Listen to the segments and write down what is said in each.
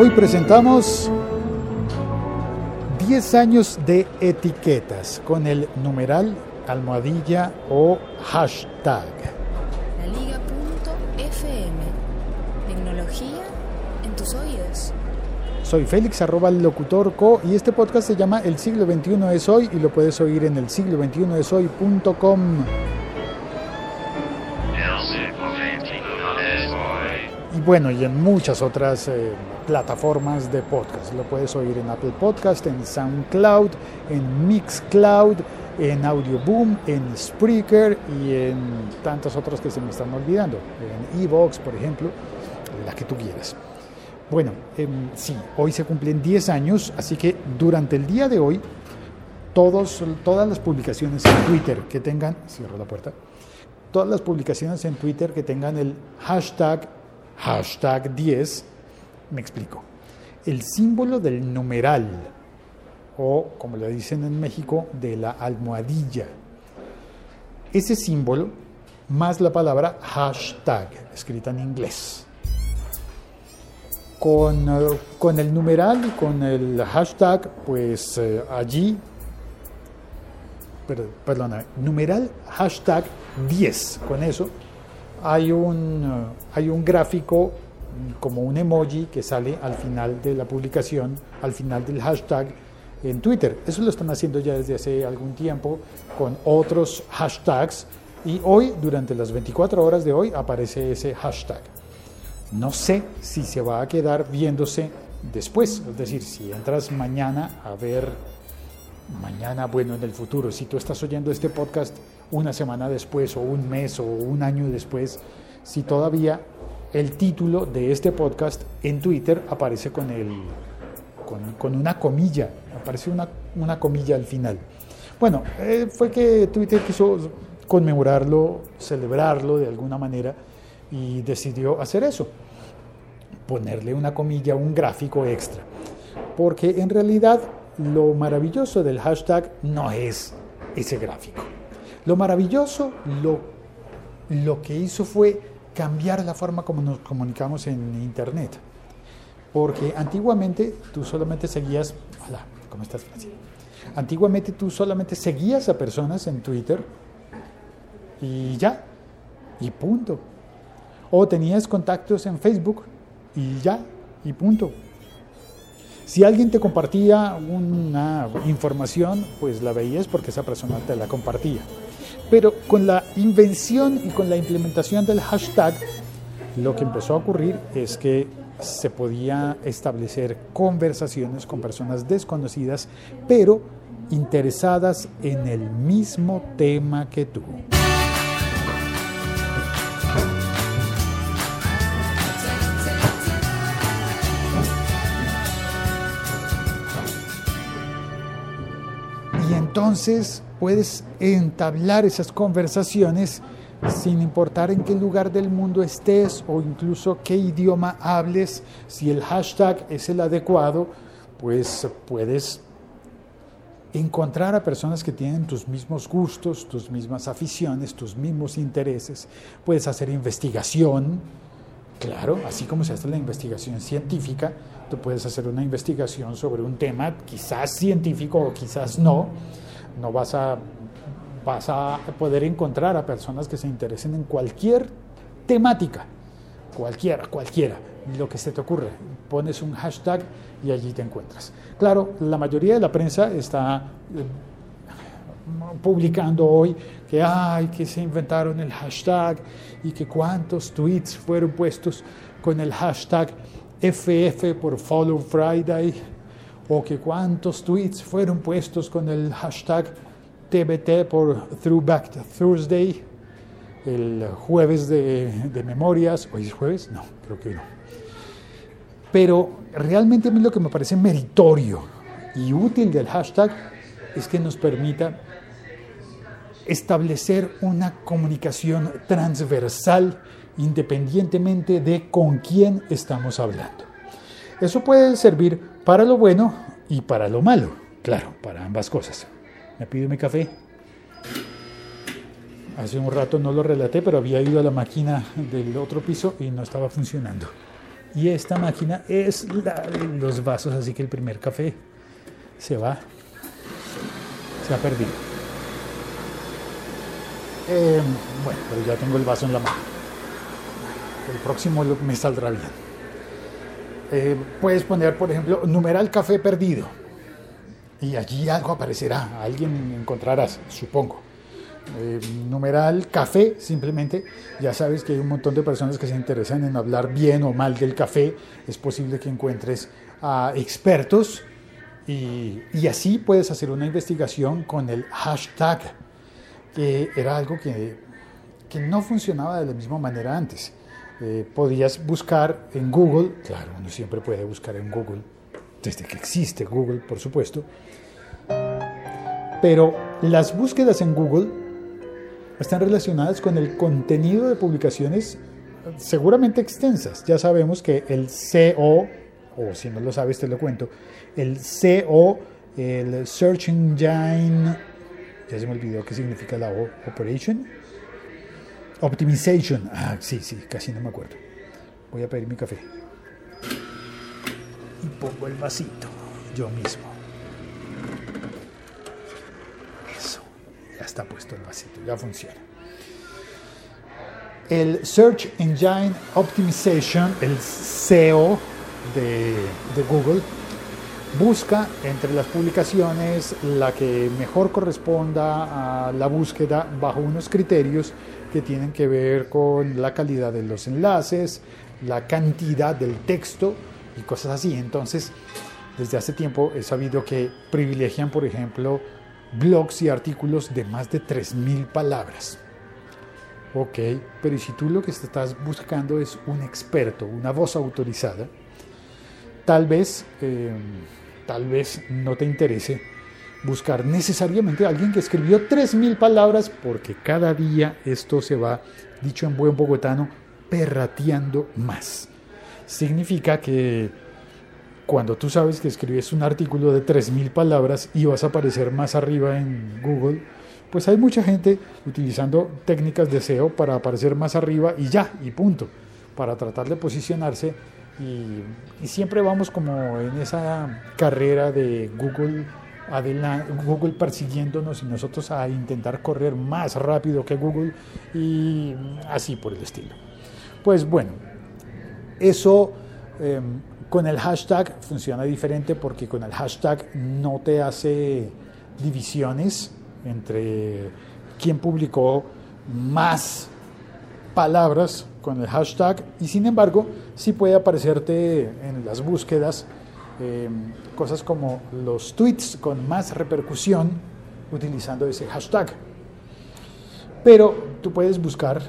Hoy presentamos 10 años de etiquetas con el numeral, almohadilla o hashtag. La Liga.fm. Tecnología en tus oídos. Soy Félix arroba locutor co y este podcast se llama El siglo XXI es hoy y lo puedes oír en el siglo XXI es hoy.com. Bueno, y en muchas otras eh, plataformas de podcast. Lo puedes oír en Apple Podcast, en SoundCloud, en Mixcloud, en Audioboom, en Spreaker y en tantas otras que se me están olvidando. En Evox, por ejemplo, la que tú quieras. Bueno, em, sí, hoy se cumplen 10 años, así que durante el día de hoy, todos, todas las publicaciones en Twitter que tengan, cierro la puerta, todas las publicaciones en Twitter que tengan el hashtag, hashtag 10, me explico, el símbolo del numeral, o como le dicen en México, de la almohadilla. Ese símbolo más la palabra hashtag, escrita en inglés con, con, el numeral y con el hashtag, pues eh, allí, perdona, numeral hashtag 10, con eso hay un, eh, hay un gráfico como un emoji que sale al final de la publicación, al final del hashtag en Twitter. Eso lo están haciendo ya desde hace algún tiempo con otros hashtags y hoy, durante las 24 horas de hoy, aparece ese hashtag. No sé si se va a quedar viéndose después, es decir, si entras mañana a ver, mañana, bueno, en el futuro, si tú estás oyendo este podcast una semana después o un mes o un año después, si todavía el título de este podcast en Twitter aparece con, el, con, una comilla, aparece una, una, comilla al final. Bueno, eh, fue que Twitter quiso conmemorarlo, celebrarlo de alguna manera y decidió hacer eso, ponerle una comilla, un gráfico extra. Porque en realidad lo maravilloso del hashtag no es ese gráfico. Lo maravilloso, lo, lo que hizo fue cambiar la forma como nos comunicamos en Internet. Porque antiguamente tú solamente seguías, hola, ¿cómo estás, Antiguamente tú solamente seguías a personas en Twitter y ya, y punto. O tenías contactos en Facebook y ya, y punto. Si alguien te compartía una información, pues la veías porque esa persona te la compartía. Pero con la invención y con la implementación del hashtag, lo que empezó a ocurrir es que se podía establecer conversaciones con personas desconocidas, pero interesadas en el mismo tema que tú. Entonces puedes entablar esas conversaciones sin importar en qué lugar del mundo estés o incluso qué idioma hables, si el hashtag es el adecuado, pues puedes encontrar a personas que tienen tus mismos gustos, tus mismas aficiones, tus mismos intereses. Puedes hacer investigación, claro, así como se hace la investigación científica, tú puedes hacer una investigación sobre un tema, quizás científico o quizás no. No vas a, vas a poder encontrar a personas que se interesen en cualquier temática, cualquiera, cualquiera, lo que se te ocurre. Pones un hashtag y allí te encuentras. Claro, la mayoría de la prensa está eh, publicando hoy que ay, que se inventaron el hashtag y que cuántos tweets fueron puestos con el hashtag FF por Follow Friday, o que cuántos tweets fueron puestos con el hashtag TBT por Throwback Thursday, el jueves de, de memorias. ¿Hoy es jueves? No, creo que no. Pero realmente a mí lo que me parece meritorio y útil del hashtag es que nos permita establecer una comunicación transversal independientemente de con quién estamos hablando. Eso puede servir para lo bueno y para lo malo, claro, para ambas cosas. ¿Me pido mi café? Hace un rato no lo relaté, pero había ido a la máquina del otro piso y no estaba funcionando. Y esta máquina es la de los vasos, así que el primer café se va, se ha perdido. Eh, bueno, pero ya tengo el vaso en la mano. El próximo me saldrá bien. Eh, puedes poner, por ejemplo, numeral café perdido. Y allí algo aparecerá, alguien encontrarás, supongo. Eh, numeral café, simplemente. Ya sabes que hay un montón de personas que se interesan en hablar bien o mal del café. Es posible que encuentres a expertos y, así puedes hacer una investigación con el hashtag, que era algo que, que no funcionaba de la misma manera antes. Eh, podías buscar en Google, claro, uno siempre puede buscar en Google, desde que existe Google, por supuesto, pero las búsquedas en Google están relacionadas con el contenido de publicaciones seguramente extensas. Ya sabemos que el CO, o si no lo sabes te lo cuento, el CO, el Search Engine, ya se me olvidó qué significa la O, Operation, Optimization, ah, sí, sí, casi no me acuerdo. Voy a pedir mi café. Y pongo el vasito, yo mismo. Ya está puesto el vasito, ya funciona. El Search Engine Optimization, el SEO de, Google, busca entre las publicaciones la que mejor corresponda a la búsqueda bajo unos criterios que tienen que ver con la calidad de los enlaces, la cantidad del texto y cosas así. Entonces, desde hace tiempo he sabido que privilegian, por ejemplo, blogs y artículos de más de 3.000 palabras. Ok, pero si tú lo que estás buscando es un experto, una voz autorizada, tal vez, eh, tal vez no te interese buscar necesariamente a alguien que escribió 3.000 palabras, porque cada día esto se va, dicho en buen bogotano, perrateando más. Significa que cuando tú sabes que escribes un artículo de 3.000 palabras y vas a aparecer más arriba en Google, pues hay mucha gente utilizando técnicas de SEO para aparecer más arriba y ya, y punto, para tratar de posicionarse. Y, siempre vamos como en esa carrera de Google, Google persiguiéndonos y nosotros a intentar correr más rápido que Google y así por el estilo. Pues bueno, eso... Em, con el hashtag funciona diferente porque con el hashtag no te hace divisiones entre quién publicó más palabras con el hashtag y sin embargo sí puede aparecerte en las búsquedas em, cosas como los tweets con más repercusión utilizando ese hashtag. Pero tú puedes buscar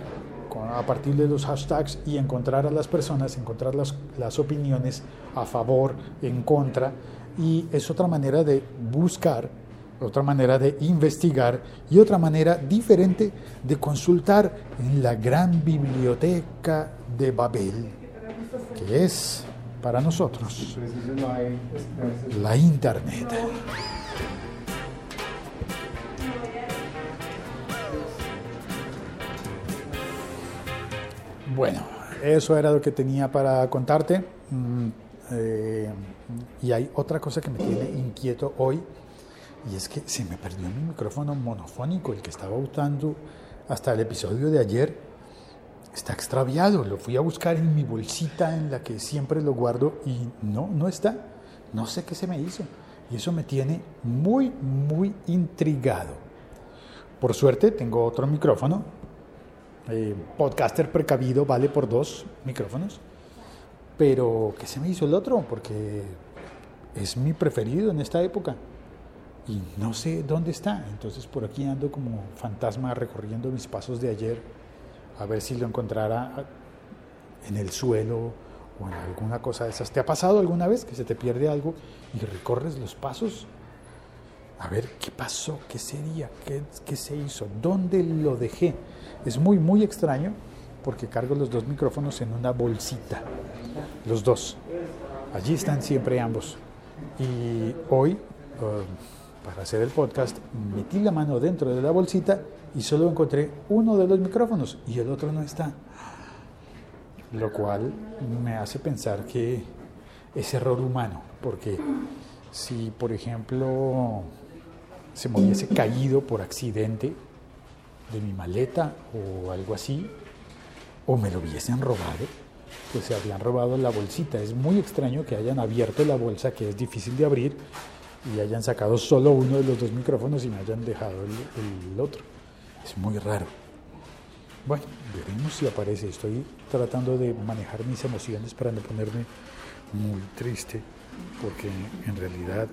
a partir de los hashtags y encontrar a las personas, encontrar las, las opiniones a favor, en contra, y es otra manera de buscar, otra manera de investigar y otra manera diferente de consultar en la gran biblioteca de Babel, que es para nosotros la Internet. Bueno, eso era lo que tenía para contarte. Mm, eh, y hay otra cosa que me tiene inquieto hoy, y es que se me perdió mi micrófono monofónico, el que estaba usando hasta el episodio de ayer. Está extraviado, lo fui a buscar en mi bolsita en la que siempre lo guardo y no, no está. No sé qué se me hizo. Y eso me tiene muy, muy intrigado. Por suerte tengo otro micrófono eh, podcaster precavido vale por dos micrófonos. Pero, ¿qué se me hizo el otro? Porque es mi preferido en esta época. Y no sé dónde está. Entonces por aquí ando como fantasma recorriendo mis pasos de ayer. A ver si lo encontrara en el suelo o en alguna cosa de esas. ¿Te ha pasado alguna vez que se te pierde algo y recorres los pasos? A ver, ¿qué pasó? ¿Qué sería? ¿Qué, qué se hizo? ¿Dónde lo dejé? Es muy, muy extraño porque cargo los dos micrófonos en una bolsita. Los dos. Allí están siempre ambos. Y hoy, um, para hacer el podcast, metí la mano dentro de la bolsita y solo encontré uno de los micrófonos y el otro no está. lo cual me hace pensar que es error humano, porque si, por ejemplo, se me hubiese caído por accidente de mi maleta o algo así, o me lo hubiesen robado, pues se habían robado la bolsita. Es muy extraño que hayan abierto la bolsa, que es difícil de abrir, y hayan sacado solo uno de los dos micrófonos y me hayan dejado el, el otro. Es muy raro. Bueno, veremos si aparece. Estoy tratando de manejar mis emociones para no ponerme muy triste, porque en realidad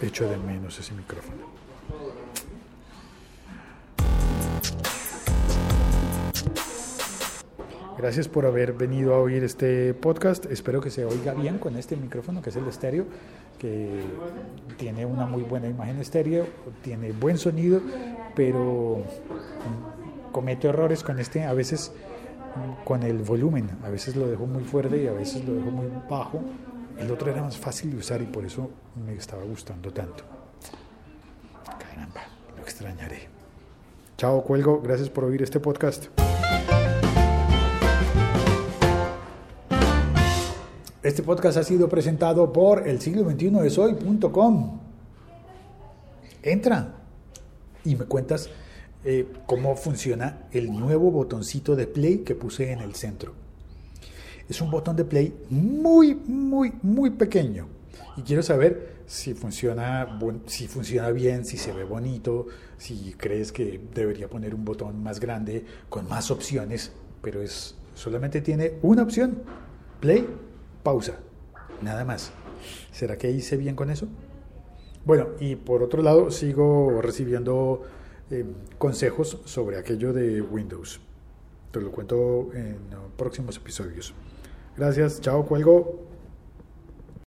echo de menos ese micrófono. Gracias por haber venido a oír este podcast. Espero que se oiga bien con este micrófono que es el estéreo, que tiene una muy buena imagen estéreo, tiene buen sonido, pero cometo errores con este, a veces con el volumen, a veces lo dejo muy fuerte y a veces lo dejo muy bajo. El otro era más fácil de usar y por eso me estaba gustando tanto. Caramba, lo extrañaré. Chao, cuelgo. Gracias por oír este podcast. Este podcast ha sido presentado por el siglo 21 de soy.com. Entra y me cuentas eh, cómo funciona el nuevo botoncito de play que puse en el centro. Es un botón de play muy, muy, muy pequeño. Y quiero saber si funciona, si funciona bien, si se ve bonito, si crees que debería poner un botón más grande con más opciones, pero es solamente tiene una opción, play pausa, nada más. ¿Será que hice bien con eso? Bueno, y por otro lado, sigo recibiendo eh, consejos sobre aquello de Windows. Te lo cuento en próximos episodios. Gracias, chao, cuelgo.